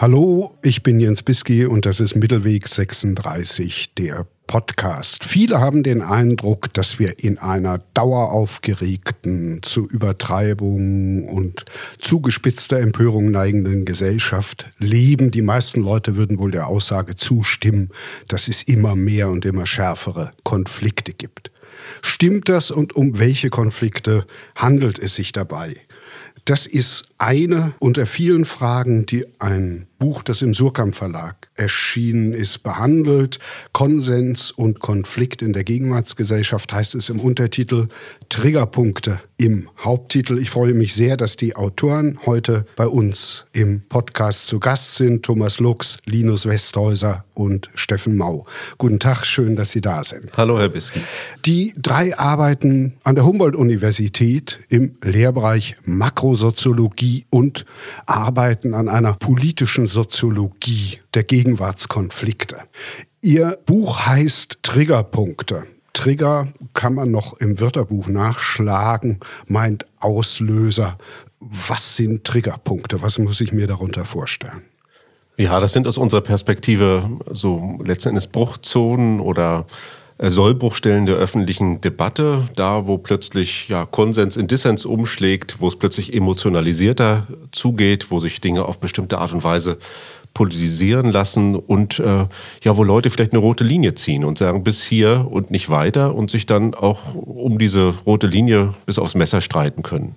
Hallo, ich bin Jens Biski und das ist Mittelweg 36, der Podcast. Viele haben den Eindruck, dass wir in einer daueraufgeregten, zu Übertreibung und zugespitzter Empörung neigenden Gesellschaft leben. Die meisten Leute würden wohl der Aussage zustimmen, dass es immer mehr und immer schärfere Konflikte gibt. Stimmt das und um welche Konflikte handelt es sich dabei? Das ist eine unter vielen Fragen, die ein Buch, das im Surkamp Verlag erschienen ist, behandelt. Konsens und Konflikt in der Gegenwartsgesellschaft heißt es im Untertitel Triggerpunkte im Haupttitel. Ich freue mich sehr, dass die Autoren heute bei uns im Podcast zu Gast sind. Thomas Lux, Linus Westhäuser und Steffen Mau. Guten Tag, schön, dass Sie da sind. Hallo, Herr Biski. Die drei arbeiten an der Humboldt-Universität im Lehrbereich Makrosoziologie und arbeiten an einer politischen Soziologie der Gegenwartskonflikte. Ihr Buch heißt Triggerpunkte. Trigger kann man noch im Wörterbuch nachschlagen, meint Auslöser. Was sind Triggerpunkte? Was muss ich mir darunter vorstellen? Ja, das sind aus unserer Perspektive so letzten Endes Bruchzonen oder Sollbruchstellen der öffentlichen Debatte, da wo plötzlich ja Konsens in Dissens umschlägt, wo es plötzlich emotionalisierter zugeht, wo sich Dinge auf bestimmte Art und Weise politisieren lassen und äh, ja, wo Leute vielleicht eine rote Linie ziehen und sagen bis hier und nicht weiter und sich dann auch um diese rote Linie bis aufs Messer streiten können.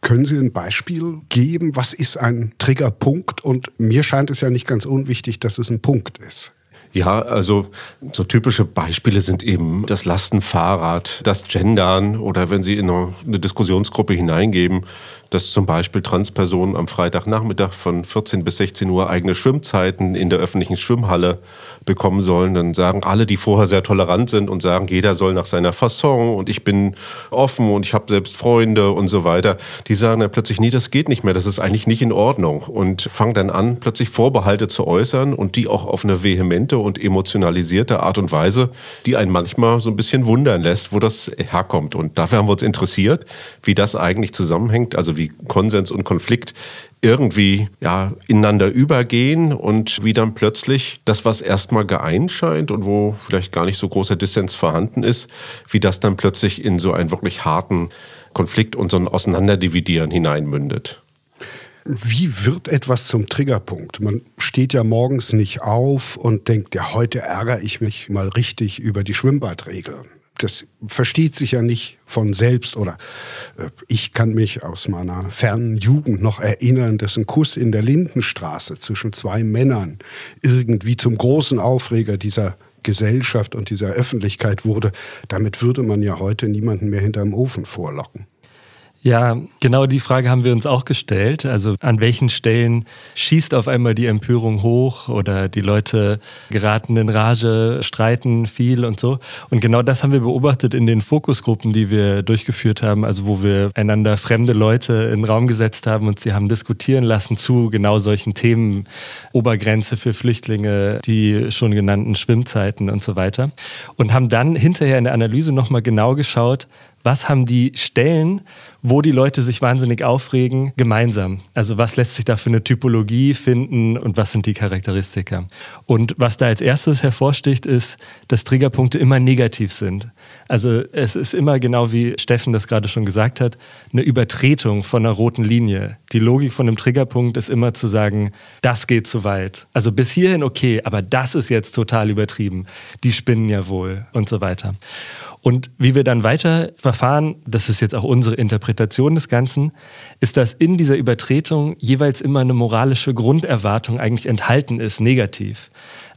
Können Sie ein Beispiel geben? Was ist ein Triggerpunkt? Und mir scheint es ja nicht ganz unwichtig, dass es ein Punkt ist. Ja, also so typische Beispiele sind eben das Lastenfahrrad, das Gendern oder wenn Sie in eine Diskussionsgruppe hineingeben, dass zum Beispiel Transpersonen am Freitagnachmittag von 14 bis 16 Uhr eigene Schwimmzeiten in der öffentlichen Schwimmhalle bekommen sollen, dann sagen alle, die vorher sehr tolerant sind und sagen, jeder soll nach seiner Fasson und ich bin offen und ich habe selbst Freunde und so weiter, die sagen dann plötzlich, nee, das geht nicht mehr, das ist eigentlich nicht in Ordnung und fangen dann an, plötzlich Vorbehalte zu äußern und die auch auf eine vehemente und emotionalisierte Art und Weise, die einen manchmal so ein bisschen wundern lässt, wo das herkommt. Und dafür haben wir uns interessiert, wie das eigentlich zusammenhängt, also wie Konsens und Konflikt irgendwie ja, ineinander übergehen und wie dann plötzlich das, was erstmal geeint scheint und wo vielleicht gar nicht so großer Dissens vorhanden ist, wie das dann plötzlich in so einen wirklich harten Konflikt und so ein Auseinanderdividieren hineinmündet. Wie wird etwas zum Triggerpunkt? Man steht ja morgens nicht auf und denkt, ja, heute ärgere ich mich mal richtig über die Schwimmbadregeln das versteht sich ja nicht von selbst oder äh, ich kann mich aus meiner fernen Jugend noch erinnern, dass ein Kuss in der Lindenstraße zwischen zwei Männern irgendwie zum großen Aufreger dieser Gesellschaft und dieser Öffentlichkeit wurde. Damit würde man ja heute niemanden mehr hinterm Ofen vorlocken. Ja, genau die Frage haben wir uns auch gestellt. Also an welchen Stellen schießt auf einmal die Empörung hoch oder die Leute geraten in Rage, streiten viel und so. Und genau das haben wir beobachtet in den Fokusgruppen, die wir durchgeführt haben, also wo wir einander fremde Leute in den Raum gesetzt haben und sie haben diskutieren lassen zu genau solchen Themen, Obergrenze für Flüchtlinge, die schon genannten Schwimmzeiten und so weiter. Und haben dann hinterher in der Analyse nochmal genau geschaut, was haben die Stellen, wo die Leute sich wahnsinnig aufregen, gemeinsam? Also was lässt sich da für eine Typologie finden und was sind die Charakteristika? Und was da als erstes hervorsticht, ist, dass Triggerpunkte immer negativ sind. Also es ist immer genau wie Steffen das gerade schon gesagt hat, eine Übertretung von einer roten Linie. Die Logik von einem Triggerpunkt ist immer zu sagen, das geht zu weit. Also bis hierhin okay, aber das ist jetzt total übertrieben. Die spinnen ja wohl und so weiter. Und wie wir dann weiter verfahren, das ist jetzt auch unsere Interpretation des Ganzen, ist, dass in dieser Übertretung jeweils immer eine moralische Grunderwartung eigentlich enthalten ist, negativ.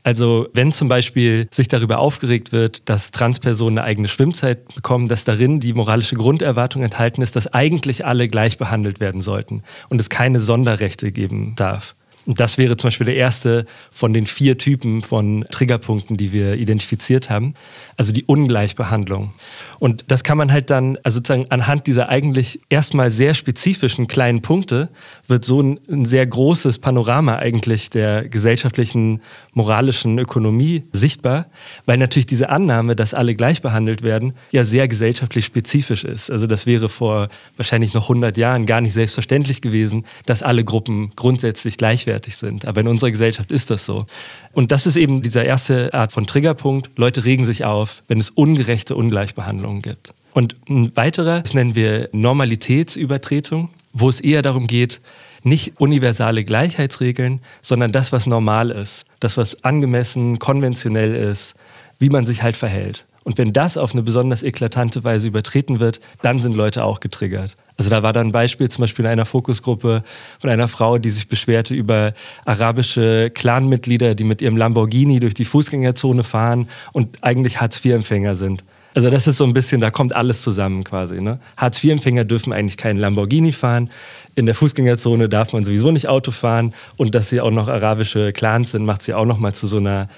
Also wenn zum Beispiel sich darüber aufgeregt wird, dass Transpersonen eine eigene Schwimmzeit bekommen, dass darin die moralische Grunderwartung enthalten ist, dass eigentlich alle gleich behandelt werden sollten und es keine Sonderrechte geben darf. Und das wäre zum Beispiel der erste von den vier Typen von Triggerpunkten, die wir identifiziert haben. Also die Ungleichbehandlung. Und das kann man halt dann, also sozusagen anhand dieser eigentlich erstmal sehr spezifischen kleinen Punkte, wird so ein, ein sehr großes Panorama eigentlich der gesellschaftlichen, moralischen Ökonomie sichtbar, weil natürlich diese Annahme, dass alle gleich behandelt werden, ja sehr gesellschaftlich spezifisch ist. Also das wäre vor wahrscheinlich noch 100 Jahren gar nicht selbstverständlich gewesen, dass alle Gruppen grundsätzlich gleich werden grenzwertig sind. Aber in unserer Gesellschaft ist das so. Und das ist eben dieser erste Art von Triggerpunkt. Leute regen sich auf, wenn es ungerechte Ungleichbehandlungen gibt. Und ein weiterer, das nennen wir Normalitätsübertretung, wo es eher darum geht, nicht universale Gleichheitsregeln, sondern das, was normal ist, das, was angemessen, konventionell ist, wie man sich halt verhält. Und wenn das auf eine besonders eklatante Weise übertreten wird, dann sind Leute auch getriggert. Also da war dann ein Beispiel zum Beispiel in einer Fokusgruppe von einer Frau, die sich beschwerte über arabische Clanmitglieder, die mit ihrem Lamborghini durch die Fußgängerzone fahren und eigentlich Hartz-IV-Empfänger sind. Also das ist so ein bisschen, da kommt alles zusammen quasi. Ne? Hartz-IV-Empfänger dürfen eigentlich keinen Lamborghini fahren. In der Fußgängerzone darf man sowieso nicht Auto fahren. Und dass sie auch noch arabische Clans sind, macht sie auch noch mal zu so einer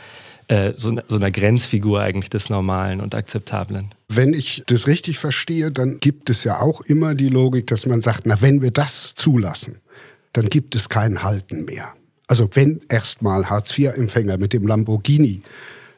äh, so, so einer Grenzfigur eigentlich des Normalen und Akzeptablen. Wenn ich das richtig verstehe, dann gibt es ja auch immer die Logik, dass man sagt, na, wenn wir das zulassen, dann gibt es kein Halten mehr. Also wenn erstmal Hartz-IV-Empfänger mit dem Lamborghini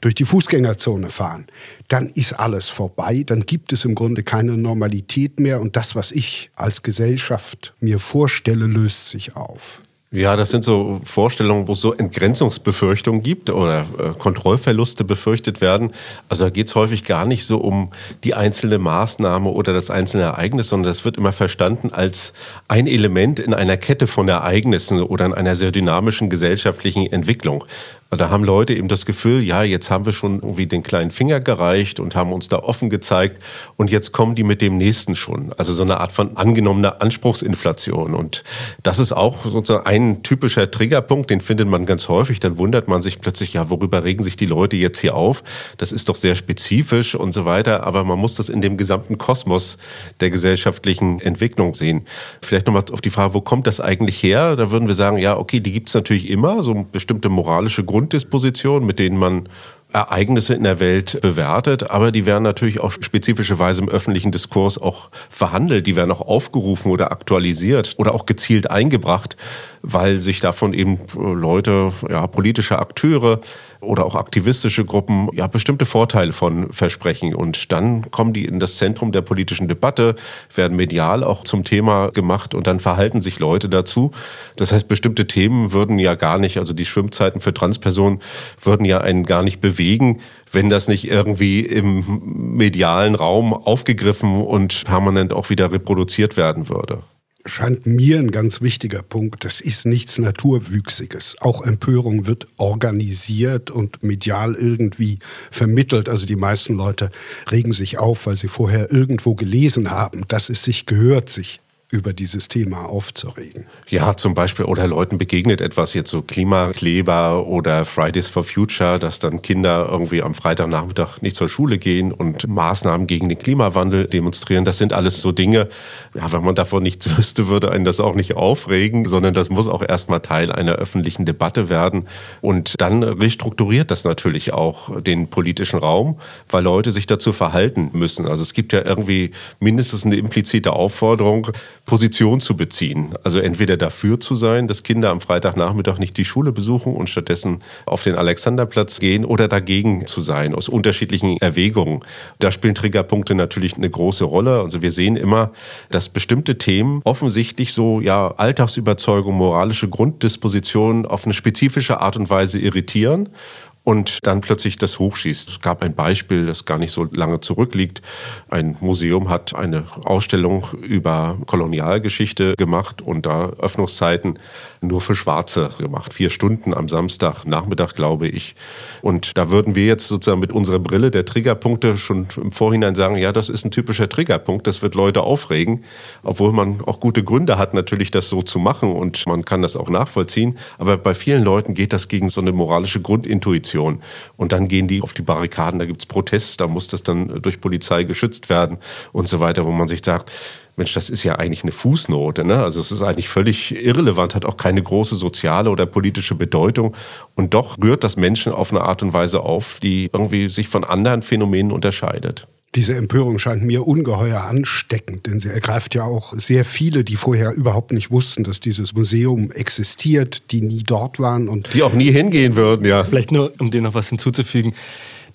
durch die Fußgängerzone fahren, dann ist alles vorbei, dann gibt es im Grunde keine Normalität mehr und das, was ich als Gesellschaft mir vorstelle, löst sich auf. Ja, das sind so Vorstellungen, wo es so Entgrenzungsbefürchtungen gibt oder äh, Kontrollverluste befürchtet werden. Also da geht es häufig gar nicht so um die einzelne Maßnahme oder das einzelne Ereignis, sondern das wird immer verstanden als ein Element in einer Kette von Ereignissen oder in einer sehr dynamischen gesellschaftlichen Entwicklung. Da haben Leute eben das Gefühl, ja, jetzt haben wir schon irgendwie den kleinen Finger gereicht und haben uns da offen gezeigt und jetzt kommen die mit dem nächsten schon. Also so eine Art von angenommener Anspruchsinflation. Und das ist auch sozusagen ein typischer Triggerpunkt, den findet man ganz häufig. Dann wundert man sich plötzlich, ja, worüber regen sich die Leute jetzt hier auf? Das ist doch sehr spezifisch und so weiter. Aber man muss das in dem gesamten Kosmos der gesellschaftlichen Entwicklung sehen. Vielleicht nochmal auf die Frage, wo kommt das eigentlich her? Da würden wir sagen, ja, okay, die gibt es natürlich immer, so bestimmte moralische Gründe Grunddispositionen, mit denen man Ereignisse in der Welt bewertet, aber die werden natürlich auch spezifischerweise im öffentlichen Diskurs auch verhandelt, die werden auch aufgerufen oder aktualisiert oder auch gezielt eingebracht, weil sich davon eben Leute, ja, politische Akteure oder auch aktivistische Gruppen ja bestimmte Vorteile von versprechen. Und dann kommen die in das Zentrum der politischen Debatte, werden medial auch zum Thema gemacht und dann verhalten sich Leute dazu. Das heißt, bestimmte Themen würden ja gar nicht, also die Schwimmzeiten für Transpersonen würden ja einen gar nicht bewegen, wenn das nicht irgendwie im medialen Raum aufgegriffen und permanent auch wieder reproduziert werden würde scheint mir ein ganz wichtiger Punkt. Das ist nichts Naturwüchsiges. Auch Empörung wird organisiert und medial irgendwie vermittelt. Also die meisten Leute regen sich auf, weil sie vorher irgendwo gelesen haben, dass es sich gehört, sich über dieses Thema aufzuregen. Ja, zum Beispiel, oder Leuten begegnet etwas jetzt so Klimakleber oder Fridays for Future, dass dann Kinder irgendwie am Freitagnachmittag nicht zur Schule gehen und Maßnahmen gegen den Klimawandel demonstrieren. Das sind alles so Dinge, ja, wenn man davon nichts wüsste, würde einen das auch nicht aufregen, sondern das muss auch erstmal Teil einer öffentlichen Debatte werden. Und dann restrukturiert das natürlich auch den politischen Raum, weil Leute sich dazu verhalten müssen. Also es gibt ja irgendwie mindestens eine implizite Aufforderung, Position zu beziehen. Also entweder dafür zu sein, dass Kinder am Freitagnachmittag nicht die Schule besuchen und stattdessen auf den Alexanderplatz gehen oder dagegen zu sein, aus unterschiedlichen Erwägungen. Da spielen Triggerpunkte natürlich eine große Rolle. Also wir sehen immer, dass bestimmte Themen offensichtlich so, ja, Alltagsüberzeugung, moralische Grunddispositionen auf eine spezifische Art und Weise irritieren und dann plötzlich das hochschießt. Es gab ein Beispiel, das gar nicht so lange zurückliegt. Ein Museum hat eine Ausstellung über Kolonialgeschichte gemacht und da Öffnungszeiten nur für Schwarze gemacht. Vier Stunden am Samstag, Nachmittag, glaube ich. Und da würden wir jetzt sozusagen mit unserer Brille der Triggerpunkte schon im Vorhinein sagen, ja, das ist ein typischer Triggerpunkt, das wird Leute aufregen, obwohl man auch gute Gründe hat, natürlich das so zu machen und man kann das auch nachvollziehen. Aber bei vielen Leuten geht das gegen so eine moralische Grundintuition. Und dann gehen die auf die Barrikaden, da gibt es Protest, da muss das dann durch Polizei geschützt werden und so weiter, wo man sich sagt, Mensch, das ist ja eigentlich eine Fußnote. Ne? Also es ist eigentlich völlig irrelevant, hat auch keine große soziale oder politische Bedeutung. Und doch rührt das Menschen auf eine Art und Weise auf, die irgendwie sich von anderen Phänomenen unterscheidet. Diese Empörung scheint mir ungeheuer ansteckend, denn sie ergreift ja auch sehr viele, die vorher überhaupt nicht wussten, dass dieses Museum existiert, die nie dort waren und die auch nie hingehen würden, ja. Vielleicht nur, um dir noch was hinzuzufügen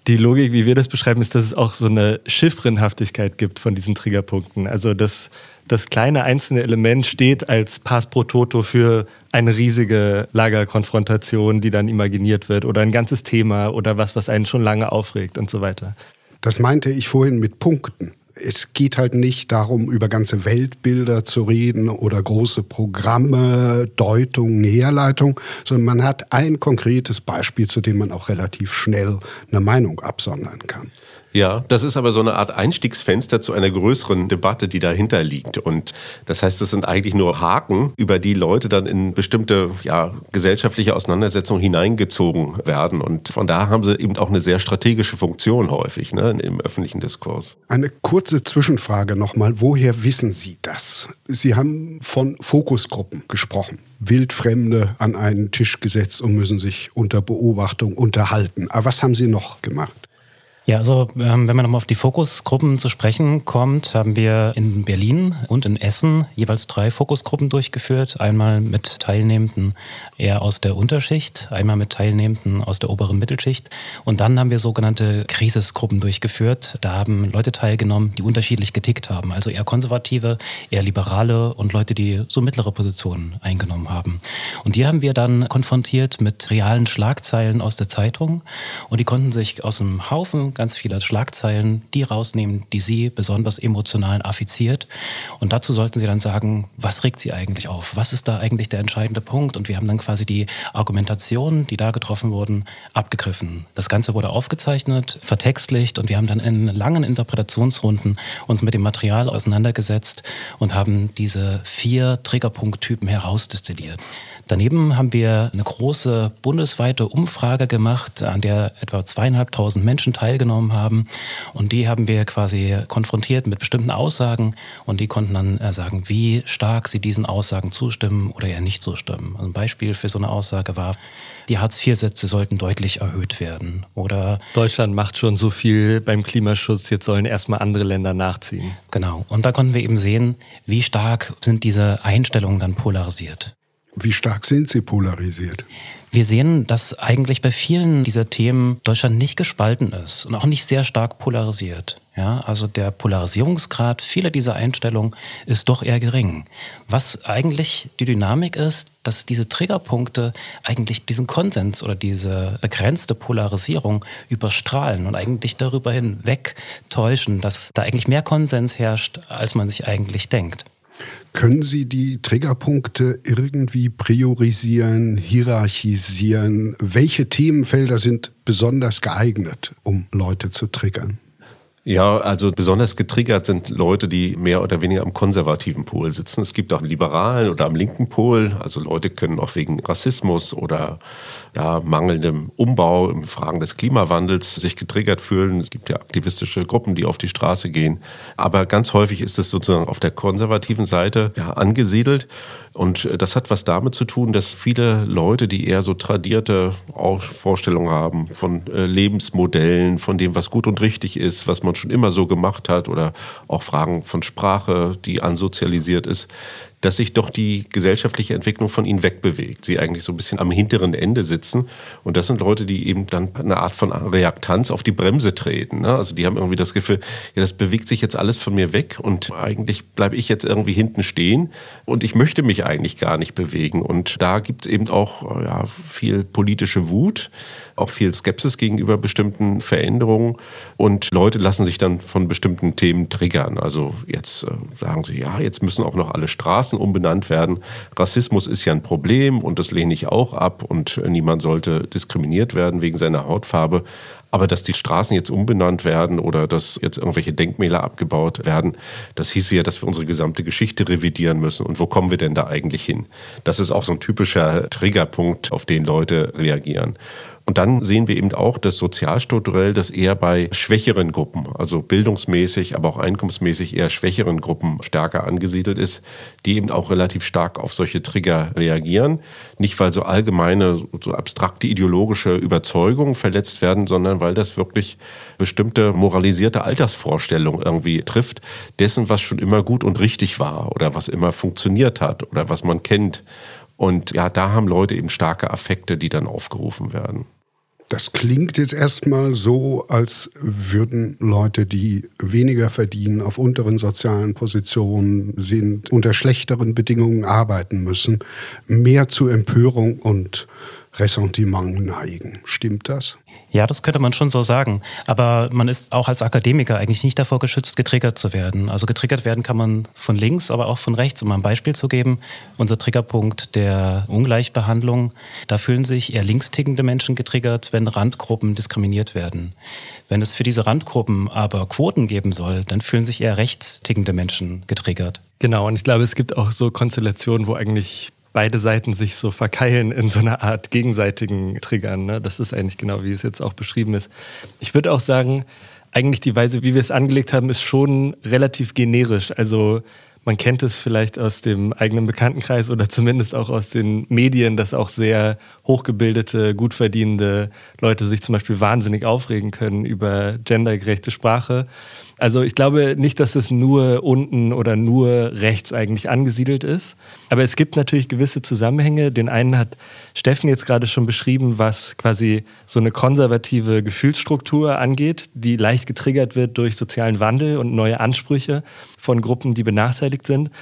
Die Logik, wie wir das beschreiben, ist, dass es auch so eine Chiffrenhaftigkeit gibt von diesen Triggerpunkten. Also dass das kleine einzelne Element steht als Pass pro Toto für eine riesige Lagerkonfrontation, die dann imaginiert wird oder ein ganzes Thema oder was, was einen schon lange aufregt und so weiter. Das meinte ich vorhin mit Punkten. Es geht halt nicht darum, über ganze Weltbilder zu reden oder große Programme, Deutung, Näherleitung, sondern man hat ein konkretes Beispiel, zu dem man auch relativ schnell eine Meinung absondern kann. Ja, das ist aber so eine Art Einstiegsfenster zu einer größeren Debatte, die dahinter liegt. Und das heißt, das sind eigentlich nur Haken, über die Leute dann in bestimmte ja, gesellschaftliche Auseinandersetzungen hineingezogen werden. Und von da haben sie eben auch eine sehr strategische Funktion häufig ne, im öffentlichen Diskurs. Eine kurze Zwischenfrage nochmal. Woher wissen Sie das? Sie haben von Fokusgruppen gesprochen. Wildfremde an einen Tisch gesetzt und müssen sich unter Beobachtung unterhalten. Aber was haben Sie noch gemacht? Ja, also ähm, wenn man nochmal auf die Fokusgruppen zu sprechen kommt, haben wir in Berlin und in Essen jeweils drei Fokusgruppen durchgeführt. Einmal mit Teilnehmenden eher aus der Unterschicht, einmal mit Teilnehmenden aus der oberen Mittelschicht. Und dann haben wir sogenannte Krisisgruppen durchgeführt. Da haben Leute teilgenommen, die unterschiedlich getickt haben. Also eher konservative, eher liberale und Leute, die so mittlere Positionen eingenommen haben. Und die haben wir dann konfrontiert mit realen Schlagzeilen aus der Zeitung. Und die konnten sich aus einem Haufen ganz viele Schlagzeilen, die rausnehmen, die Sie besonders emotional affiziert. Und dazu sollten Sie dann sagen, was regt Sie eigentlich auf? Was ist da eigentlich der entscheidende Punkt? Und wir haben dann quasi die Argumentationen, die da getroffen wurden, abgegriffen. Das Ganze wurde aufgezeichnet, vertextlicht und wir haben dann in langen Interpretationsrunden uns mit dem Material auseinandergesetzt und haben diese vier Triggerpunkttypen herausdestilliert. Daneben haben wir eine große bundesweite Umfrage gemacht, an der etwa zweieinhalbtausend Menschen teilgenommen haben. Und die haben wir quasi konfrontiert mit bestimmten Aussagen und die konnten dann äh, sagen, wie stark sie diesen Aussagen zustimmen oder eher nicht zustimmen. Also ein Beispiel für so eine Aussage war, die Hartz-IV-Sätze sollten deutlich erhöht werden. Oder Deutschland macht schon so viel beim Klimaschutz, jetzt sollen erstmal andere Länder nachziehen. Genau. Und da konnten wir eben sehen, wie stark sind diese Einstellungen dann polarisiert. Wie stark sind sie polarisiert? Wir sehen, dass eigentlich bei vielen dieser Themen Deutschland nicht gespalten ist und auch nicht sehr stark polarisiert. Ja, also der Polarisierungsgrad vieler dieser Einstellungen ist doch eher gering. Was eigentlich die Dynamik ist, dass diese Triggerpunkte eigentlich diesen Konsens oder diese begrenzte Polarisierung überstrahlen und eigentlich darüber hinweg täuschen, dass da eigentlich mehr Konsens herrscht, als man sich eigentlich denkt. Können Sie die Triggerpunkte irgendwie priorisieren, hierarchisieren? Welche Themenfelder sind besonders geeignet, um Leute zu triggern? Ja, also besonders getriggert sind Leute, die mehr oder weniger am konservativen Pol sitzen. Es gibt auch liberalen oder am linken Pol. Also Leute können auch wegen Rassismus oder ja, mangelndem Umbau im Fragen des Klimawandels sich getriggert fühlen. Es gibt ja aktivistische Gruppen, die auf die Straße gehen. Aber ganz häufig ist es sozusagen auf der konservativen Seite ja, angesiedelt. Und äh, das hat was damit zu tun, dass viele Leute, die eher so tradierte Vorstellungen haben von äh, Lebensmodellen, von dem, was gut und richtig ist, was man schon immer so gemacht hat oder auch Fragen von Sprache, die ansozialisiert ist, dass sich doch die gesellschaftliche Entwicklung von ihnen wegbewegt. Sie eigentlich so ein bisschen am hinteren Ende sitzen. Und das sind Leute, die eben dann eine Art von Reaktanz auf die Bremse treten. Ne? Also die haben irgendwie das Gefühl, ja, das bewegt sich jetzt alles von mir weg und eigentlich bleibe ich jetzt irgendwie hinten stehen und ich möchte mich eigentlich gar nicht bewegen. Und da gibt es eben auch ja, viel politische Wut, auch viel Skepsis gegenüber bestimmten Veränderungen und Leute lassen sich dann von bestimmten Themen triggern. Also jetzt äh, sagen sie, ja, jetzt müssen auch noch alle Straßen umbenannt werden. Rassismus ist ja ein Problem und das lehne ich auch ab und niemand sollte diskriminiert werden wegen seiner Hautfarbe. Aber dass die Straßen jetzt umbenannt werden oder dass jetzt irgendwelche Denkmäler abgebaut werden, das hieße ja, dass wir unsere gesamte Geschichte revidieren müssen. Und wo kommen wir denn da eigentlich hin? Das ist auch so ein typischer Triggerpunkt, auf den Leute reagieren. Und dann sehen wir eben auch, dass sozialstrukturell das eher bei schwächeren Gruppen, also bildungsmäßig, aber auch einkommensmäßig eher schwächeren Gruppen stärker angesiedelt ist, die eben auch relativ stark auf solche Trigger reagieren. Nicht, weil so allgemeine, so abstrakte ideologische Überzeugungen verletzt werden, sondern weil das wirklich bestimmte moralisierte Altersvorstellungen irgendwie trifft, dessen, was schon immer gut und richtig war oder was immer funktioniert hat oder was man kennt. Und ja, da haben Leute eben starke Affekte, die dann aufgerufen werden. Das klingt jetzt erstmal so, als würden Leute, die weniger verdienen, auf unteren sozialen Positionen sind, unter schlechteren Bedingungen arbeiten müssen, mehr zu Empörung und Ressentiment neigen. Stimmt das? Ja, das könnte man schon so sagen. Aber man ist auch als Akademiker eigentlich nicht davor geschützt, getriggert zu werden. Also getriggert werden kann man von links, aber auch von rechts. Um mal ein Beispiel zu geben, unser Triggerpunkt der Ungleichbehandlung, da fühlen sich eher linkstickende Menschen getriggert, wenn Randgruppen diskriminiert werden. Wenn es für diese Randgruppen aber Quoten geben soll, dann fühlen sich eher rechtstickende Menschen getriggert. Genau, und ich glaube, es gibt auch so Konstellationen, wo eigentlich beide Seiten sich so verkeilen in so einer Art gegenseitigen Triggern. Ne? Das ist eigentlich genau, wie es jetzt auch beschrieben ist. Ich würde auch sagen, eigentlich die Weise, wie wir es angelegt haben, ist schon relativ generisch. Also man kennt es vielleicht aus dem eigenen Bekanntenkreis oder zumindest auch aus den Medien, dass auch sehr hochgebildete, gut verdienende Leute sich zum Beispiel wahnsinnig aufregen können über gendergerechte Sprache. Also ich glaube nicht, dass es nur unten oder nur rechts eigentlich angesiedelt ist. Aber es gibt natürlich gewisse Zusammenhänge. Den einen hat Steffen jetzt gerade schon beschrieben, was quasi so eine konservative Gefühlsstruktur angeht, die leicht getriggert wird durch sozialen Wandel und neue Ansprüche von Gruppen, die benachteiligt sind.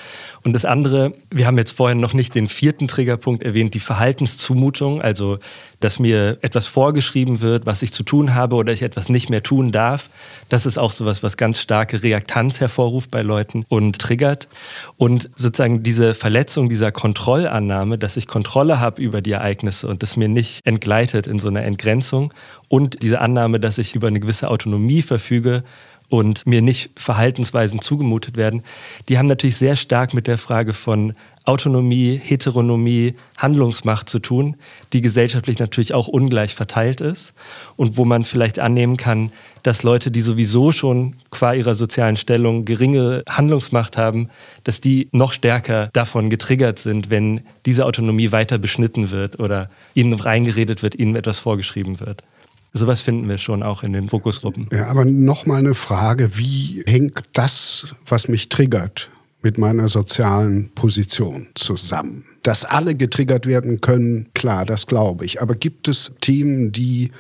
Und das andere, wir haben jetzt vorhin noch nicht den vierten Triggerpunkt erwähnt, die Verhaltenszumutung, also dass mir etwas vorgeschrieben wird, was ich zu tun habe oder ich etwas nicht mehr tun darf. Das ist auch sowas, was ganz starke Reaktanz hervorruft bei Leuten und triggert. Und sozusagen diese Verletzung dieser Kontrollannahme, dass ich Kontrolle habe über die Ereignisse und das mir nicht entgleitet in so einer Entgrenzung und diese Annahme, dass ich über eine gewisse Autonomie verfüge, und mir nicht Verhaltensweisen zugemutet werden, die haben natürlich sehr stark mit der Frage von Autonomie, Heteronomie, Handlungsmacht zu tun, die gesellschaftlich natürlich auch ungleich verteilt ist und wo man vielleicht annehmen kann, dass Leute, die sowieso schon qua ihrer sozialen Stellung geringe Handlungsmacht haben, dass die noch stärker davon getriggert sind, wenn diese Autonomie weiter beschnitten wird oder ihnen reingeredet wird, ihnen etwas vorgeschrieben wird. Sowas finden wir schon auch in den Fokusgruppen. Ja, aber nochmal eine Frage, wie hängt das, was mich triggert, mit meiner sozialen Position zusammen? Dass alle getriggert werden können, klar, das glaube ich. Aber gibt es Themen, die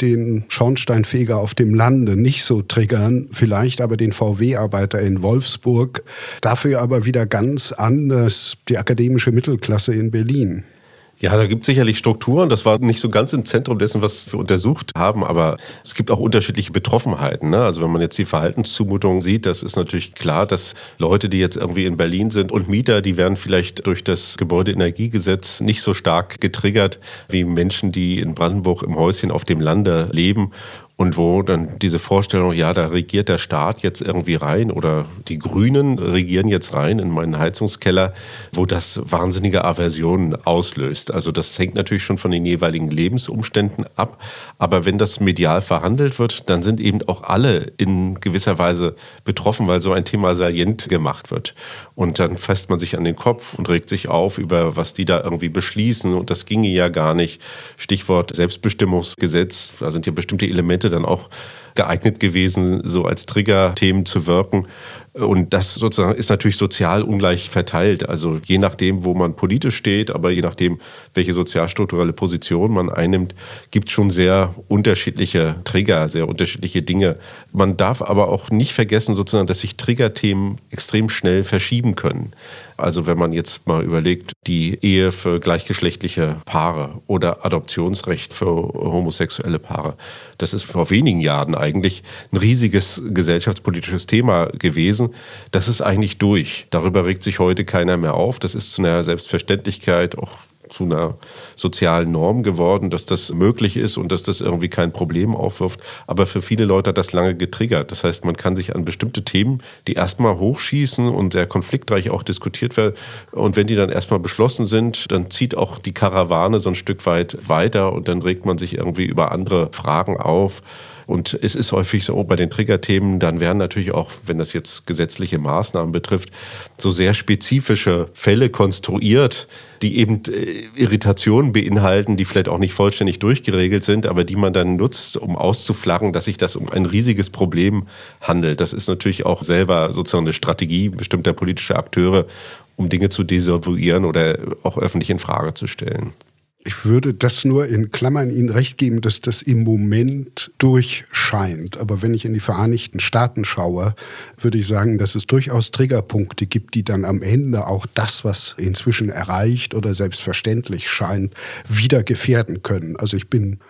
den Schornsteinfeger auf dem Lande nicht so triggern, vielleicht aber den VW-Arbeiter in Wolfsburg, dafür aber wieder ganz anders die akademische Mittelklasse in Berlin? Ja, da gibt es sicherlich Strukturen. Das war nicht so ganz im Zentrum dessen, was wir untersucht haben, aber es gibt auch unterschiedliche Betroffenheiten. Ne? Also wenn man jetzt die Verhaltenszumutungen sieht, das ist natürlich klar, dass Leute, die jetzt irgendwie in Berlin sind und Mieter, die werden vielleicht durch das Gebäudeenergiegesetz nicht so stark getriggert wie Menschen, die in Brandenburg im Häuschen auf dem Lande leben und wo dann diese Vorstellung, ja, da regiert der Staat jetzt irgendwie rein oder die Grünen regieren jetzt rein in meinen Heizungskeller, wo das wahnsinnige Aversionen auslöst. Also das hängt natürlich schon von den jeweiligen Lebensumständen ab. Aber wenn das medial verhandelt wird, dann sind eben auch alle in gewisser Weise betroffen, weil so ein Thema salient gemacht wird. Und dann fasst man sich an den Kopf und regt sich auf über, was die da irgendwie beschließen. Und das ginge ja gar nicht. Stichwort Selbstbestimmungsgesetz. Da sind ja bestimmte Elemente dann auch geeignet gewesen, so als Triggerthemen zu wirken. Und das sozusagen ist natürlich sozial ungleich verteilt. Also je nachdem, wo man politisch steht, aber je nachdem, welche sozialstrukturelle Position man einnimmt, gibt es schon sehr unterschiedliche Trigger, sehr unterschiedliche Dinge. Man darf aber auch nicht vergessen, sozusagen, dass sich Triggerthemen extrem schnell verschieben können. Also wenn man jetzt mal überlegt, die Ehe für gleichgeschlechtliche Paare oder Adoptionsrecht für homosexuelle Paare, das ist vor wenigen Jahren eigentlich ein riesiges gesellschaftspolitisches Thema gewesen. Das ist eigentlich durch. Darüber regt sich heute keiner mehr auf. Das ist zu einer Selbstverständlichkeit auch zu einer sozialen Norm geworden, dass das möglich ist und dass das irgendwie kein Problem aufwirft. Aber für viele Leute hat das lange getriggert. Das heißt, man kann sich an bestimmte Themen, die erstmal hochschießen und sehr konfliktreich auch diskutiert werden, und wenn die dann erstmal beschlossen sind, dann zieht auch die Karawane so ein Stück weit weiter und dann regt man sich irgendwie über andere Fragen auf. Und es ist häufig so bei den Triggerthemen, dann werden natürlich auch, wenn das jetzt gesetzliche Maßnahmen betrifft, so sehr spezifische Fälle konstruiert, die eben äh, Irritationen beinhalten, die vielleicht auch nicht vollständig durchgeregelt sind, aber die man dann nutzt, um auszuflaggen, dass sich das um ein riesiges Problem handelt. Das ist natürlich auch selber sozusagen eine Strategie bestimmter politischer Akteure, um Dinge zu desavouieren oder auch öffentlich in Frage zu stellen. Ich würde das nur in Klammern Ihnen recht geben, dass das im Moment durchscheint. Aber wenn ich in die Vereinigten Staaten schaue, würde ich sagen, dass es durchaus Triggerpunkte gibt, die dann am Ende auch das, was inzwischen erreicht oder selbstverständlich scheint, wieder gefährden können. Also ich bin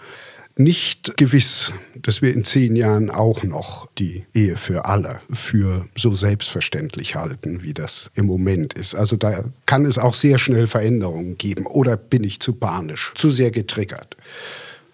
nicht gewiss, dass wir in zehn Jahren auch noch die Ehe für alle für so selbstverständlich halten, wie das im Moment ist. Also da kann es auch sehr schnell Veränderungen geben. Oder bin ich zu panisch, zu sehr getriggert?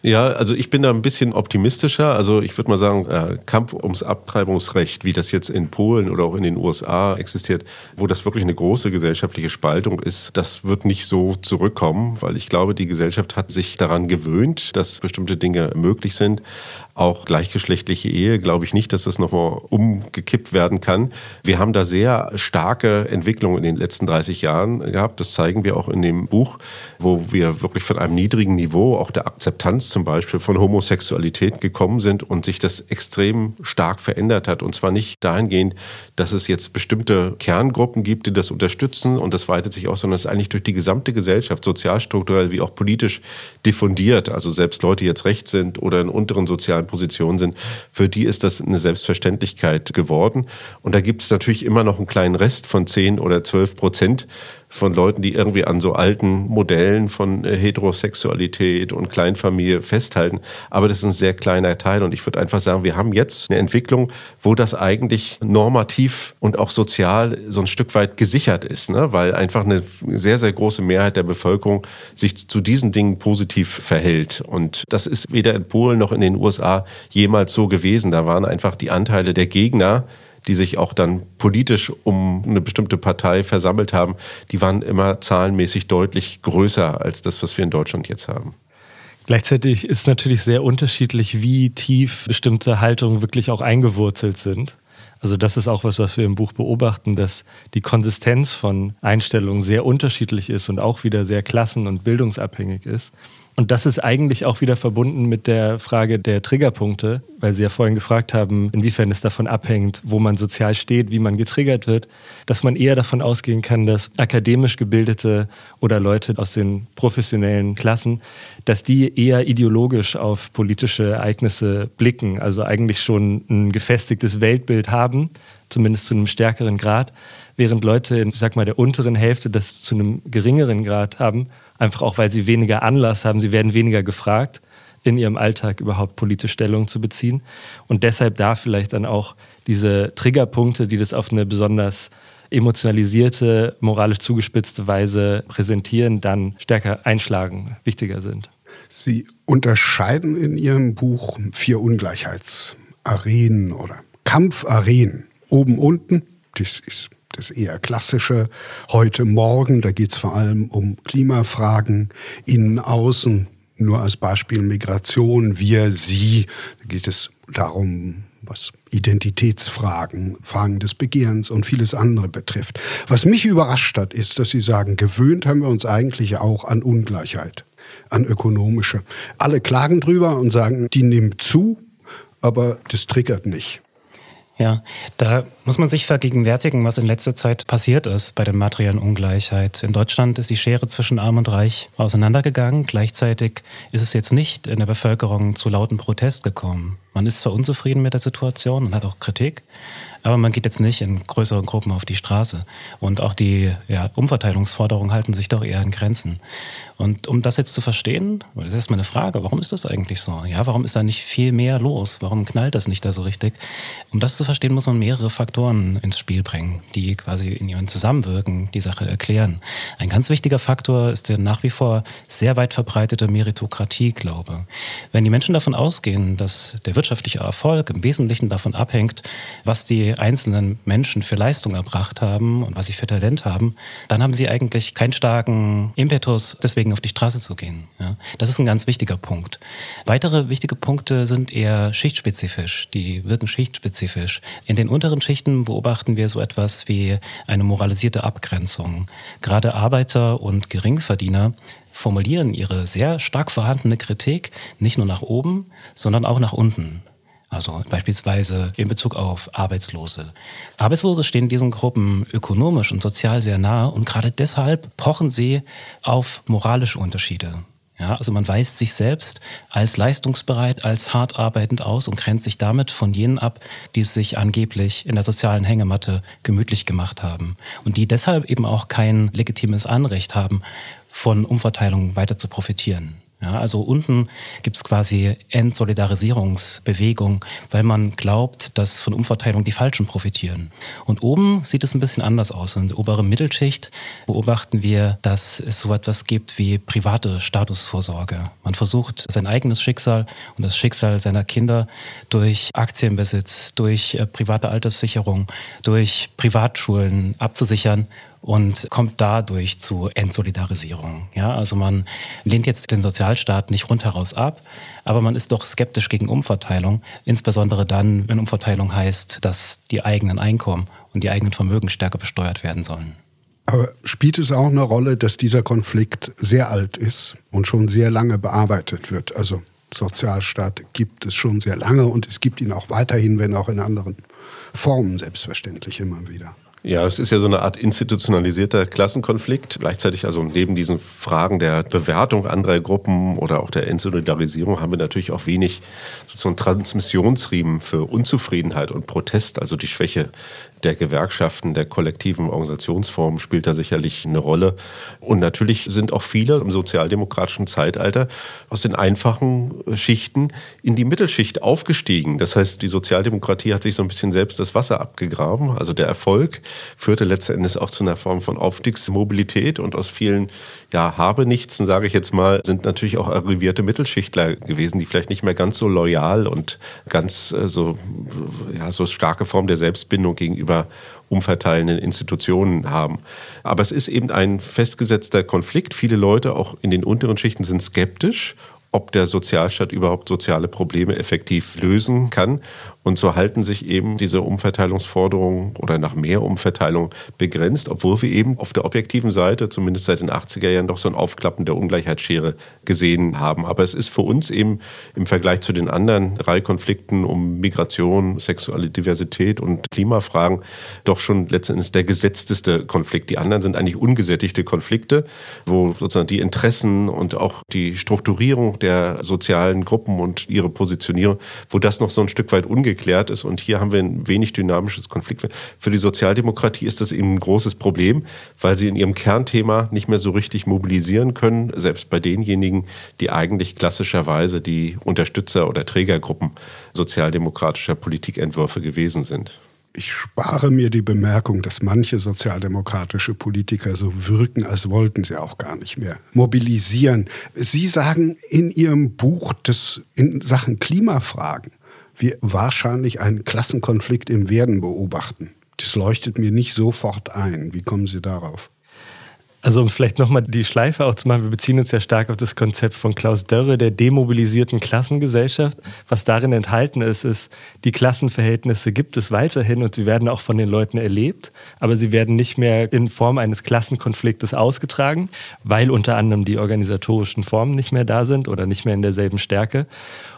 Ja, also ich bin da ein bisschen optimistischer. Also ich würde mal sagen, äh, Kampf ums Abtreibungsrecht, wie das jetzt in Polen oder auch in den USA existiert, wo das wirklich eine große gesellschaftliche Spaltung ist, das wird nicht so zurückkommen, weil ich glaube, die Gesellschaft hat sich daran gewöhnt, dass bestimmte Dinge möglich sind. Auch gleichgeschlechtliche Ehe, glaube ich nicht, dass das nochmal umgekippt werden kann. Wir haben da sehr starke Entwicklungen in den letzten 30 Jahren gehabt. Das zeigen wir auch in dem Buch, wo wir wirklich von einem niedrigen Niveau, auch der Akzeptanz zum Beispiel von Homosexualität gekommen sind und sich das extrem stark verändert hat. Und zwar nicht dahingehend, dass es jetzt bestimmte Kerngruppen gibt, die das unterstützen und das weitet sich aus, sondern es ist eigentlich durch die gesamte Gesellschaft, sozialstrukturell wie auch politisch diffundiert. Also selbst Leute, die jetzt recht sind oder in unteren sozialen Positionen sind, für die ist das eine Selbstverständlichkeit geworden. Und da gibt es natürlich immer noch einen kleinen Rest von 10 oder 12 Prozent, von Leuten, die irgendwie an so alten Modellen von äh, Heterosexualität und Kleinfamilie festhalten. Aber das ist ein sehr kleiner Teil. Und ich würde einfach sagen, wir haben jetzt eine Entwicklung, wo das eigentlich normativ und auch sozial so ein Stück weit gesichert ist, ne? weil einfach eine sehr, sehr große Mehrheit der Bevölkerung sich zu diesen Dingen positiv verhält. Und das ist weder in Polen noch in den USA jemals so gewesen. Da waren einfach die Anteile der Gegner, die sich auch dann politisch um eine bestimmte Partei versammelt haben, die waren immer zahlenmäßig deutlich größer als das, was wir in Deutschland jetzt haben. Gleichzeitig ist natürlich sehr unterschiedlich, wie tief bestimmte Haltungen wirklich auch eingewurzelt sind. Also das ist auch was, was wir im Buch beobachten, dass die Konsistenz von Einstellungen sehr unterschiedlich ist und auch wieder sehr klassen- und bildungsabhängig ist. Und das ist eigentlich auch wieder verbunden mit der Frage der Triggerpunkte, weil Sie ja vorhin gefragt haben, inwiefern es davon abhängt, wo man sozial steht, wie man getriggert wird, dass man eher davon ausgehen kann, dass akademisch gebildete oder Leute aus den professionellen Klassen, dass die eher ideologisch auf politische Ereignisse blicken, also eigentlich schon ein gefestigtes Weltbild haben, zumindest zu einem stärkeren Grad, während Leute in, sag mal, der unteren Hälfte das zu einem geringeren Grad haben einfach auch, weil sie weniger Anlass haben, sie werden weniger gefragt, in ihrem Alltag überhaupt politische Stellung zu beziehen. Und deshalb da vielleicht dann auch diese Triggerpunkte, die das auf eine besonders emotionalisierte, moralisch zugespitzte Weise präsentieren, dann stärker einschlagen, wichtiger sind. Sie unterscheiden in Ihrem Buch vier Ungleichheitsarenen oder Kampfarenen. Oben, unten, das ist das eher klassische heute, morgen. Da geht es vor allem um Klimafragen, innen, außen. Nur als Beispiel Migration, wir, sie. Da geht es darum, was Identitätsfragen, Fragen des Begehrens und vieles andere betrifft. Was mich überrascht hat, ist, dass Sie sagen, gewöhnt haben wir uns eigentlich auch an Ungleichheit, an ökonomische. Alle klagen drüber und sagen, die nimmt zu, aber das triggert nicht. Ja, da muss man sich vergegenwärtigen, was in letzter Zeit passiert ist bei der materiellen Ungleichheit. In Deutschland ist die Schere zwischen Arm und Reich auseinandergegangen. Gleichzeitig ist es jetzt nicht in der Bevölkerung zu lauten Protest gekommen. Man ist zwar unzufrieden mit der Situation und hat auch Kritik, aber man geht jetzt nicht in größeren Gruppen auf die Straße. Und auch die ja, Umverteilungsforderungen halten sich doch eher in Grenzen. Und um das jetzt zu verstehen, das ist erstmal eine Frage, warum ist das eigentlich so? Ja, warum ist da nicht viel mehr los? Warum knallt das nicht da so richtig? Um das zu verstehen, muss man mehrere Faktoren ins Spiel bringen, die quasi in ihrem Zusammenwirken die Sache erklären. Ein ganz wichtiger Faktor ist der nach wie vor sehr weit verbreitete Meritokratie-Glaube. Wenn die Menschen davon ausgehen, dass der wirtschaftliche Erfolg im Wesentlichen davon abhängt, was die einzelnen Menschen für Leistung erbracht haben und was sie für Talent haben, dann haben sie eigentlich keinen starken Impetus, deswegen auf die Straße zu gehen. Ja, das ist ein ganz wichtiger Punkt. Weitere wichtige Punkte sind eher schichtspezifisch, die wirken schichtspezifisch. In den unteren Schichten beobachten wir so etwas wie eine moralisierte Abgrenzung. Gerade Arbeiter und Geringverdiener formulieren ihre sehr stark vorhandene Kritik nicht nur nach oben, sondern auch nach unten. Also beispielsweise in Bezug auf Arbeitslose. Arbeitslose stehen diesen Gruppen ökonomisch und sozial sehr nahe und gerade deshalb pochen sie auf moralische Unterschiede. Ja, also man weist sich selbst als leistungsbereit, als hart arbeitend aus und grenzt sich damit von jenen ab, die es sich angeblich in der sozialen Hängematte gemütlich gemacht haben und die deshalb eben auch kein legitimes Anrecht haben, von Umverteilung weiter zu profitieren. Ja, also unten gibt es quasi Entsolidarisierungsbewegung, weil man glaubt, dass von Umverteilung die Falschen profitieren. Und oben sieht es ein bisschen anders aus. In der oberen Mittelschicht beobachten wir, dass es so etwas gibt wie private Statusvorsorge. Man versucht, sein eigenes Schicksal und das Schicksal seiner Kinder durch Aktienbesitz, durch äh, private Alterssicherung, durch Privatschulen abzusichern und kommt dadurch zu Entsolidarisierung. Ja, also man lehnt jetzt den Sozialstaat nicht rundheraus ab, aber man ist doch skeptisch gegen Umverteilung, insbesondere dann, wenn Umverteilung heißt, dass die eigenen Einkommen und die eigenen Vermögen stärker besteuert werden sollen. Aber spielt es auch eine Rolle, dass dieser Konflikt sehr alt ist und schon sehr lange bearbeitet wird? Also Sozialstaat gibt es schon sehr lange und es gibt ihn auch weiterhin, wenn auch in anderen Formen selbstverständlich immer wieder. Ja, es ist ja so eine Art institutionalisierter Klassenkonflikt. Gleichzeitig, also neben diesen Fragen der Bewertung anderer Gruppen oder auch der Entsolidarisierung haben wir natürlich auch wenig sozusagen Transmissionsriemen für Unzufriedenheit und Protest, also die Schwäche der Gewerkschaften, der kollektiven Organisationsformen spielt da sicherlich eine Rolle. Und natürlich sind auch viele im sozialdemokratischen Zeitalter aus den einfachen Schichten in die Mittelschicht aufgestiegen. Das heißt, die Sozialdemokratie hat sich so ein bisschen selbst das Wasser abgegraben. Also der Erfolg führte letzten Endes auch zu einer Form von Aufstiegsmobilität und aus vielen ja, habe nichts, sage ich jetzt mal, sind natürlich auch arrivierte Mittelschichtler gewesen, die vielleicht nicht mehr ganz so loyal und ganz äh, so, ja, so starke Form der Selbstbindung gegenüber umverteilenden Institutionen haben. Aber es ist eben ein festgesetzter Konflikt. Viele Leute, auch in den unteren Schichten, sind skeptisch ob der Sozialstaat überhaupt soziale Probleme effektiv lösen kann. Und so halten sich eben diese Umverteilungsforderungen oder nach mehr Umverteilung begrenzt, obwohl wir eben auf der objektiven Seite, zumindest seit den 80er Jahren, doch so ein Aufklappen der Ungleichheitsschere gesehen haben. Aber es ist für uns eben im Vergleich zu den anderen drei Konflikten um Migration, sexuelle Diversität und Klimafragen doch schon letztendlich der gesetzteste Konflikt. Die anderen sind eigentlich ungesättigte Konflikte, wo sozusagen die Interessen und auch die Strukturierung der sozialen Gruppen und ihre Positionierung, wo das noch so ein Stück weit ungeklärt geklärt ist. Und hier haben wir ein wenig dynamisches Konflikt. Für die Sozialdemokratie ist das eben ein großes Problem, weil sie in ihrem Kernthema nicht mehr so richtig mobilisieren können, selbst bei denjenigen, die eigentlich klassischerweise die Unterstützer oder Trägergruppen sozialdemokratischer Politikentwürfe gewesen sind. Ich spare mir die Bemerkung, dass manche sozialdemokratische Politiker so wirken, als wollten sie auch gar nicht mehr mobilisieren. Sie sagen in Ihrem Buch, dass in Sachen Klimafragen wir wahrscheinlich einen Klassenkonflikt im Werden beobachten. Das leuchtet mir nicht sofort ein. Wie kommen Sie darauf? Also um vielleicht nochmal die Schleife auch zu machen, wir beziehen uns ja stark auf das Konzept von Klaus Dörre der demobilisierten Klassengesellschaft. Was darin enthalten ist, ist, die Klassenverhältnisse gibt es weiterhin und sie werden auch von den Leuten erlebt, aber sie werden nicht mehr in Form eines Klassenkonfliktes ausgetragen, weil unter anderem die organisatorischen Formen nicht mehr da sind oder nicht mehr in derselben Stärke.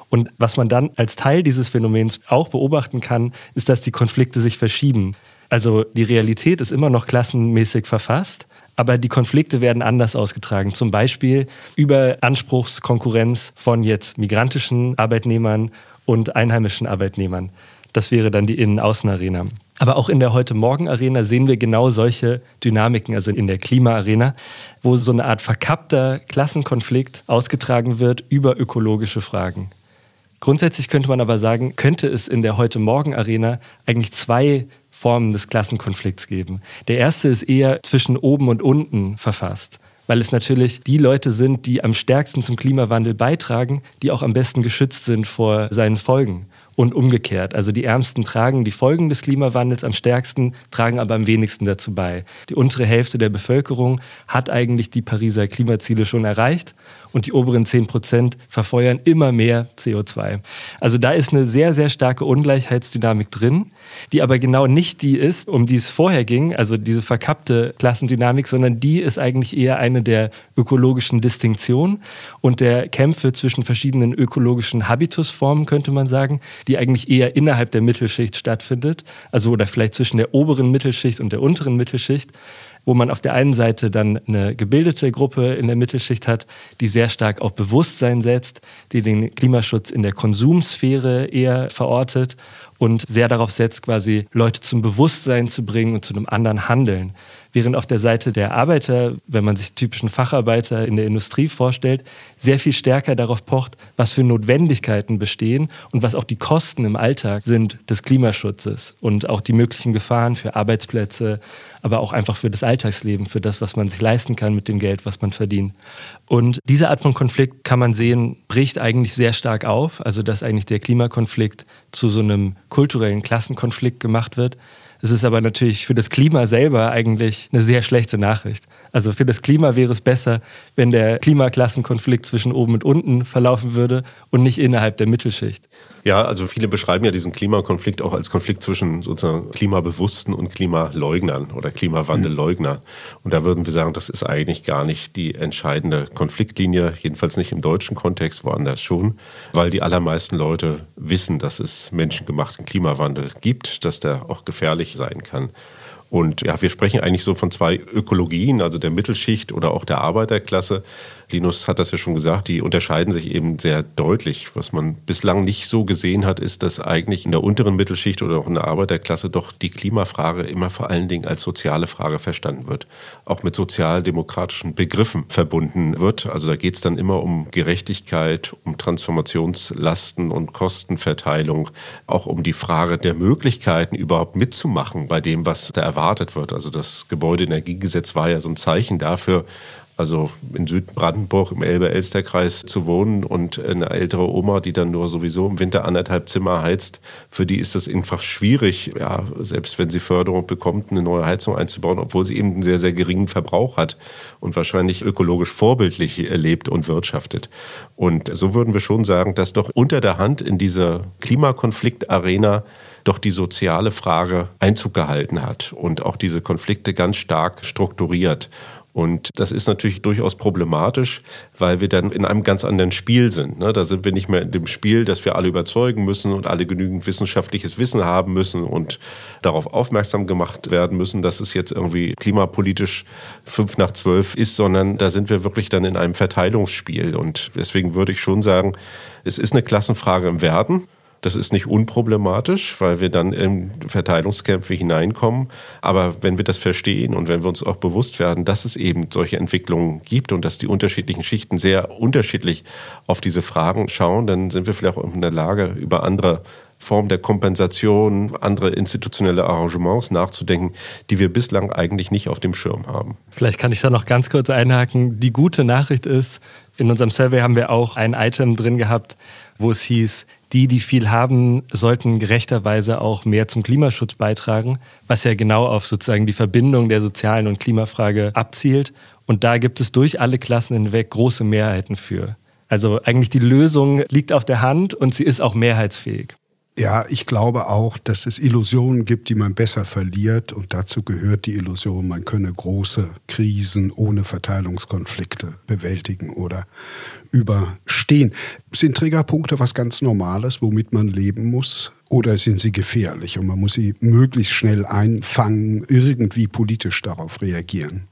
Und was man dann als Teil dieses Phänomens auch beobachten kann, ist, dass die Konflikte sich verschieben. Also die Realität ist immer noch klassenmäßig verfasst, aber die Konflikte werden anders ausgetragen. Zum Beispiel über Anspruchskonkurrenz von jetzt migrantischen Arbeitnehmern und einheimischen Arbeitnehmern. Das wäre dann die Innen-Außen-Arena. Aber auch in der Heute-Morgen-Arena sehen wir genau solche Dynamiken, also in der Klima-Arena, wo so eine Art verkappter Klassenkonflikt ausgetragen wird über ökologische Fragen. Grundsätzlich könnte man aber sagen, könnte es in der Heute-Morgen-Arena eigentlich zwei Formen des Klassenkonflikts geben. Der erste ist eher zwischen oben und unten verfasst weil es natürlich die Leute sind, die am stärksten zum Klimawandel beitragen, die auch am besten geschützt sind vor seinen Folgen und umgekehrt. Also die Ärmsten tragen die Folgen des Klimawandels am stärksten, tragen aber am wenigsten dazu bei. Die untere Hälfte der Bevölkerung hat eigentlich die Pariser Klimaziele schon erreicht und die oberen 10 Prozent verfeuern immer mehr CO2. Also da ist eine sehr, sehr starke Ungleichheitsdynamik drin, die aber genau nicht die ist, um die es vorher ging, also diese verkappte Klassendynamik, sondern die ist eigentlich eher eine der ökologischen Distinktionen und der Kämpfe zwischen verschiedenen ökologischen Habitusformen, könnte man sagen, die eigentlich eher innerhalb der Mittelschicht stattfindet, also oder vielleicht zwischen der oberen Mittelschicht und der unteren Mittelschicht wo man auf der einen Seite dann eine gebildete Gruppe in der Mittelschicht hat, die sehr stark auf Bewusstsein setzt, die den Klimaschutz in der Konsumsphäre eher verortet und sehr darauf setzt, quasi Leute zum Bewusstsein zu bringen und zu einem anderen Handeln. Während auf der Seite der Arbeiter, wenn man sich typischen Facharbeiter in der Industrie vorstellt, sehr viel stärker darauf pocht, was für Notwendigkeiten bestehen und was auch die Kosten im Alltag sind des Klimaschutzes und auch die möglichen Gefahren für Arbeitsplätze, aber auch einfach für das Alltagsleben, für das, was man sich leisten kann mit dem Geld, was man verdient. Und diese Art von Konflikt kann man sehen, bricht eigentlich sehr stark auf, also dass eigentlich der Klimakonflikt zu so einem kulturellen Klassenkonflikt gemacht wird. Es ist aber natürlich für das Klima selber eigentlich eine sehr schlechte Nachricht. Also für das Klima wäre es besser, wenn der Klimaklassenkonflikt zwischen oben und unten verlaufen würde und nicht innerhalb der Mittelschicht. Ja, also viele beschreiben ja diesen Klimakonflikt auch als Konflikt zwischen sozusagen Klimabewussten und Klimaleugnern oder Klimawandelleugnern. Und da würden wir sagen, das ist eigentlich gar nicht die entscheidende Konfliktlinie, jedenfalls nicht im deutschen Kontext, woanders schon, weil die allermeisten Leute wissen, dass es menschengemachten Klimawandel gibt, dass der auch gefährlich sein kann. Und ja, wir sprechen eigentlich so von zwei Ökologien, also der Mittelschicht oder auch der Arbeiterklasse. Linus hat das ja schon gesagt, die unterscheiden sich eben sehr deutlich. Was man bislang nicht so gesehen hat, ist, dass eigentlich in der unteren Mittelschicht oder auch in der Arbeiterklasse doch die Klimafrage immer vor allen Dingen als soziale Frage verstanden wird. Auch mit sozialdemokratischen Begriffen verbunden wird. Also da geht es dann immer um Gerechtigkeit, um Transformationslasten und Kostenverteilung, auch um die Frage der Möglichkeiten überhaupt mitzumachen bei dem, was da erwartet wird. Also das Gebäudeenergiegesetz war ja so ein Zeichen dafür, also in Südbrandenburg im Elbe-Elster-Kreis zu wohnen und eine ältere Oma, die dann nur sowieso im Winter anderthalb Zimmer heizt, für die ist das einfach schwierig, ja, selbst wenn sie Förderung bekommt, eine neue Heizung einzubauen, obwohl sie eben einen sehr, sehr geringen Verbrauch hat und wahrscheinlich ökologisch vorbildlich lebt und wirtschaftet. Und so würden wir schon sagen, dass doch unter der Hand in dieser Klimakonfliktarena doch die soziale Frage Einzug gehalten hat und auch diese Konflikte ganz stark strukturiert. Und das ist natürlich durchaus problematisch, weil wir dann in einem ganz anderen Spiel sind. Ne? Da sind wir nicht mehr in dem Spiel, dass wir alle überzeugen müssen und alle genügend wissenschaftliches Wissen haben müssen und darauf aufmerksam gemacht werden müssen, dass es jetzt irgendwie klimapolitisch fünf nach zwölf ist, sondern da sind wir wirklich dann in einem Verteilungsspiel. Und deswegen würde ich schon sagen, es ist eine Klassenfrage im Werden. Das ist nicht unproblematisch, weil wir dann in Verteilungskämpfe hineinkommen. Aber wenn wir das verstehen und wenn wir uns auch bewusst werden, dass es eben solche Entwicklungen gibt und dass die unterschiedlichen Schichten sehr unterschiedlich auf diese Fragen schauen, dann sind wir vielleicht auch in der Lage, über andere Formen der Kompensation, andere institutionelle Arrangements nachzudenken, die wir bislang eigentlich nicht auf dem Schirm haben. Vielleicht kann ich da noch ganz kurz einhaken. Die gute Nachricht ist, in unserem Survey haben wir auch ein Item drin gehabt, wo es hieß, die, die viel haben, sollten gerechterweise auch mehr zum Klimaschutz beitragen, was ja genau auf sozusagen die Verbindung der sozialen und Klimafrage abzielt. Und da gibt es durch alle Klassen hinweg große Mehrheiten für. Also eigentlich die Lösung liegt auf der Hand und sie ist auch mehrheitsfähig. Ja, ich glaube auch, dass es Illusionen gibt, die man besser verliert. Und dazu gehört die Illusion, man könne große Krisen ohne Verteilungskonflikte bewältigen oder überstehen. Sind Triggerpunkte was ganz Normales, womit man leben muss? Oder sind sie gefährlich und man muss sie möglichst schnell einfangen, irgendwie politisch darauf reagieren?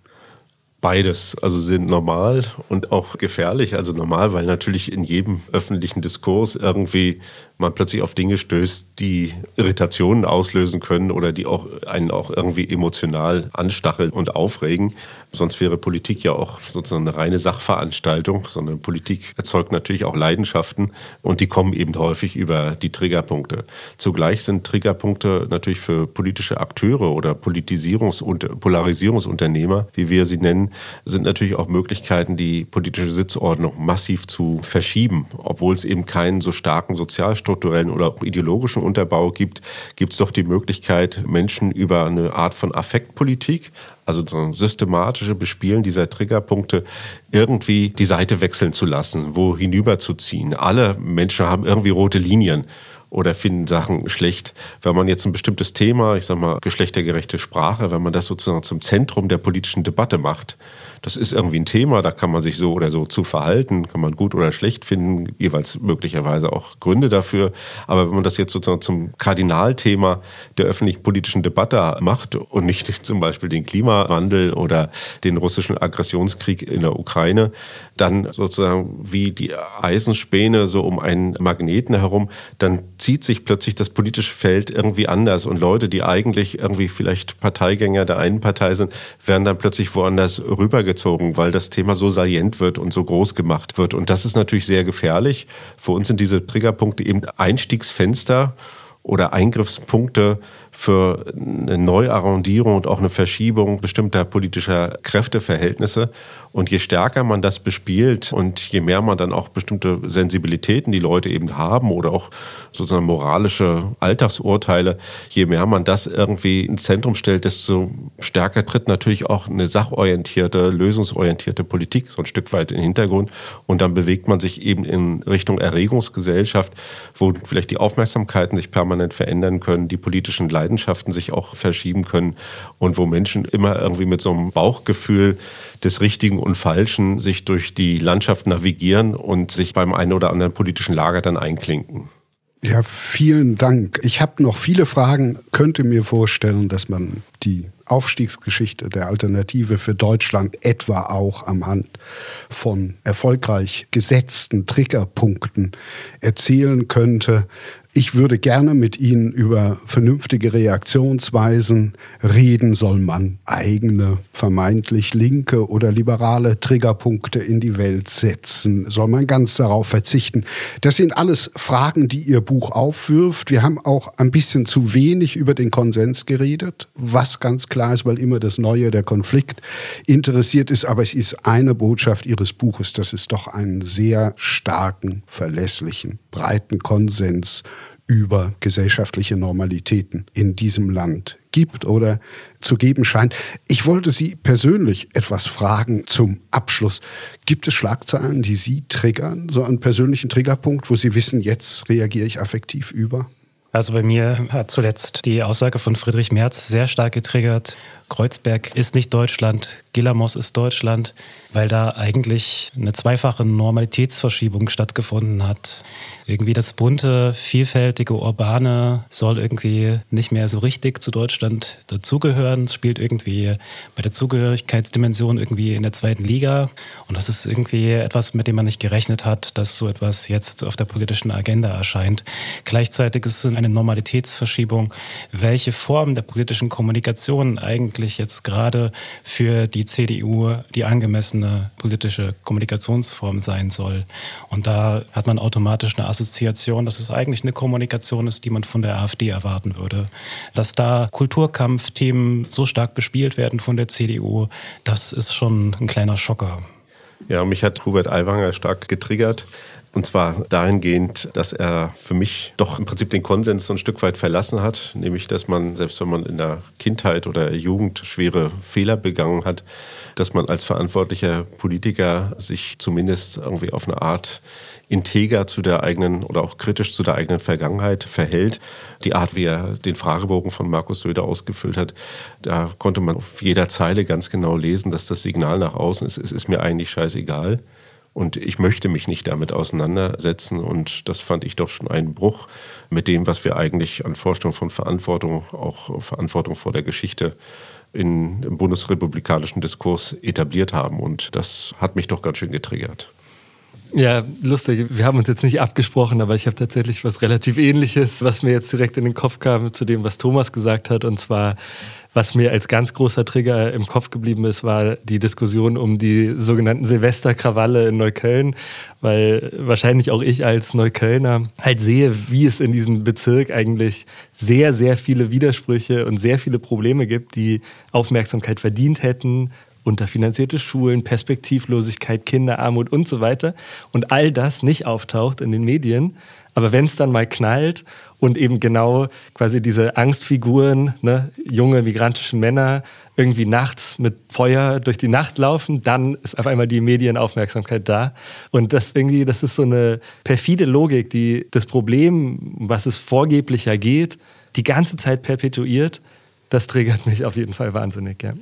Beides, also sind normal und auch gefährlich. Also normal, weil natürlich in jedem öffentlichen Diskurs irgendwie man plötzlich auf Dinge stößt, die Irritationen auslösen können oder die auch einen auch irgendwie emotional anstacheln und aufregen. Sonst wäre Politik ja auch sozusagen eine reine Sachveranstaltung, sondern Politik erzeugt natürlich auch Leidenschaften und die kommen eben häufig über die Triggerpunkte. Zugleich sind Triggerpunkte natürlich für politische Akteure oder Politisierungs- und Polarisierungsunternehmer, wie wir sie nennen, sind natürlich auch Möglichkeiten, die politische Sitzordnung massiv zu verschieben, obwohl es eben keinen so starken Sozialstaat strukturellen oder ideologischen Unterbau gibt, gibt es doch die Möglichkeit, Menschen über eine Art von Affektpolitik, also so systematische Bespielen dieser Triggerpunkte, irgendwie die Seite wechseln zu lassen, wo hinüberzuziehen. Alle Menschen haben irgendwie rote Linien oder finden Sachen schlecht. Wenn man jetzt ein bestimmtes Thema, ich sag mal geschlechtergerechte Sprache, wenn man das sozusagen zum Zentrum der politischen Debatte macht, Das ist irgendwie ein Thema, da kann man sich so oder so zu verhalten, kann man gut oder schlecht finden, jeweils möglicherweise auch Gründe dafür. Aber wenn man das jetzt sozusagen zum Kardinalthema der öffentlichen politischen Debatte macht und nicht zum Beispiel den Klimawandel oder den russischen Aggressionskrieg in der Ukraine, dann sozusagen wie die Eisenspäne so um einen Magneten herum, dann zieht sich plötzlich das politische Feld irgendwie anders und Leute, die eigentlich irgendwie vielleicht Parteigänger der einen Partei sind, werden dann plötzlich woanders rübergezogen, weil das Thema so salient wird und so groß gemacht wird. Und das ist natürlich sehr gefährlich. Für uns sind diese Triggerpunkte eben Einstiegsfenster oder Eingriffspunkte für eine Neuarrondierung und auch eine Verschiebung bestimmter politischer Kräfteverhältnisse. Und je stärker man das bespielt und je mehr man dann auch bestimmte Sensibilitäten, die Leute eben haben oder auch sozusagen moralische Alltagsurteile, je mehr man das irgendwie ins Zentrum stellt, desto stärker tritt natürlich auch eine sachorientierte, lösungsorientierte Politik so ein Stück weit in den Hintergrund. Und dann bewegt man sich eben in Richtung Erregungsgesellschaft, wo vielleicht die Aufmerksamkeiten sich permanent verändern können, die politischen Leidenschaften sich auch verschieben können und wo Menschen immer irgendwie mit so einem Bauchgefühl des Richtigen und Falschen sich durch die Landschaft navigieren und sich beim einen oder anderen politischen Lager dann einklinken. Ja, vielen Dank. Ich habe noch viele Fragen, könnte mir vorstellen, dass man die Aufstiegsgeschichte der Alternative für Deutschland etwa auch am Hand von erfolgreich gesetzten Triggerpunkten erzählen könnte. Ich würde gerne mit Ihnen über vernünftige Reaktionsweisen reden. Soll man eigene, vermeintlich linke oder liberale Triggerpunkte in die Welt setzen? Soll man ganz darauf verzichten? Das sind alles Fragen, die Ihr Buch aufwirft. Wir haben auch ein bisschen zu wenig über den Konsens geredet, was ganz klar ist, weil immer das Neue, der Konflikt interessiert ist. Aber es ist eine Botschaft Ihres Buches, dass es doch einen sehr starken, verlässlichen, breiten Konsens über gesellschaftliche Normalitäten in diesem Land gibt oder zu geben scheint. Ich wollte Sie persönlich etwas fragen zum Abschluss. Gibt es Schlagzeilen, die Sie triggern, so einen persönlichen Triggerpunkt, wo Sie wissen, jetzt reagiere ich affektiv über? Also bei mir hat zuletzt die Aussage von Friedrich Merz sehr stark getriggert. Kreuzberg ist nicht Deutschland, Gilamos ist Deutschland, weil da eigentlich eine zweifache Normalitätsverschiebung stattgefunden hat. Irgendwie das bunte, vielfältige, urbane soll irgendwie nicht mehr so richtig zu Deutschland dazugehören. Es spielt irgendwie bei der Zugehörigkeitsdimension irgendwie in der zweiten Liga. Und das ist irgendwie etwas, mit dem man nicht gerechnet hat, dass so etwas jetzt auf der politischen Agenda erscheint. Gleichzeitig ist es eine Normalitätsverschiebung, welche Form der politischen Kommunikation eigentlich jetzt gerade für die CDU die angemessene politische Kommunikationsform sein soll. Und da hat man automatisch eine Assoziation, dass es eigentlich eine Kommunikation ist, die man von der AfD erwarten würde. Dass da Kulturkampfthemen so stark bespielt werden von der CDU, das ist schon ein kleiner Schocker. Ja, mich hat Hubert Aiwanger stark getriggert. Und zwar dahingehend, dass er für mich doch im Prinzip den Konsens so ein Stück weit verlassen hat, nämlich dass man, selbst wenn man in der Kindheit oder Jugend schwere Fehler begangen hat, dass man als verantwortlicher Politiker sich zumindest irgendwie auf eine Art integer zu der eigenen oder auch kritisch zu der eigenen Vergangenheit verhält. Die Art, wie er den Fragebogen von Markus Söder ausgefüllt hat, da konnte man auf jeder Zeile ganz genau lesen, dass das Signal nach außen ist, es ist mir eigentlich scheißegal. Und ich möchte mich nicht damit auseinandersetzen. Und das fand ich doch schon einen Bruch mit dem, was wir eigentlich an Vorstellung von Verantwortung, auch Verantwortung vor der Geschichte in, im bundesrepublikanischen Diskurs etabliert haben. Und das hat mich doch ganz schön getriggert. Ja, lustig. Wir haben uns jetzt nicht abgesprochen, aber ich habe tatsächlich was relativ ähnliches, was mir jetzt direkt in den Kopf kam zu dem, was Thomas gesagt hat. Und zwar was mir als ganz großer Trigger im Kopf geblieben ist, war die Diskussion um die sogenannten Silvesterkrawalle in Neukölln, weil wahrscheinlich auch ich als Neuköllner halt sehe, wie es in diesem Bezirk eigentlich sehr, sehr viele Widersprüche und sehr viele Probleme gibt, die Aufmerksamkeit verdient hätten unterfinanzierte Schulen, Perspektivlosigkeit, Kinderarmut und so weiter. Und all das nicht auftaucht in den Medien. Aber wenn es dann mal knallt und eben genau quasi diese Angstfiguren, ne, junge migrantische Männer irgendwie nachts mit Feuer durch die Nacht laufen, dann ist auf einmal die Medienaufmerksamkeit da. Und das irgendwie, das ist so eine perfide Logik, die das Problem, was es vorgeblicher geht, die ganze Zeit perpetuiert. Das triggert mich auf jeden Fall wahnsinnig, ja.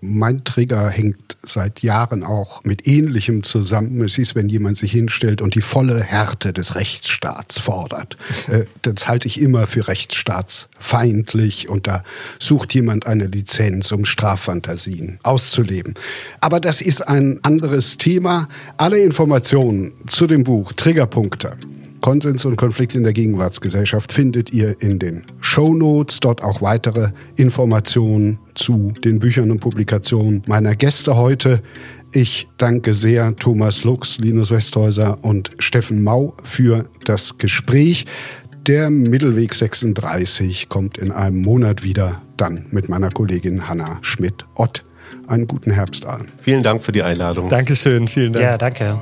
Mein Trigger hängt seit Jahren auch mit Ähnlichem zusammen. Es ist, wenn jemand sich hinstellt und die volle Härte des Rechtsstaats fordert. Äh, das halte ich immer für rechtsstaatsfeindlich und da sucht jemand eine Lizenz, um Straffantasien auszuleben. Aber das ist ein anderes Thema. Alle Informationen zu dem Buch Triggerpunkte Konsens und Konflikt in der Gegenwartsgesellschaft findet ihr in den Show Notes. Dort auch weitere Informationen zu den Büchern und Publikationen meiner Gäste heute. Ich danke sehr Thomas Lux, Linus Westhäuser und Steffen Mau für das Gespräch. Der Mittelweg 36 kommt in einem Monat wieder, dann mit meiner Kollegin Hanna Schmidt-Ott. Einen guten Herbst allen. Vielen Dank für die Einladung. Dankeschön, vielen Dank. Ja, danke.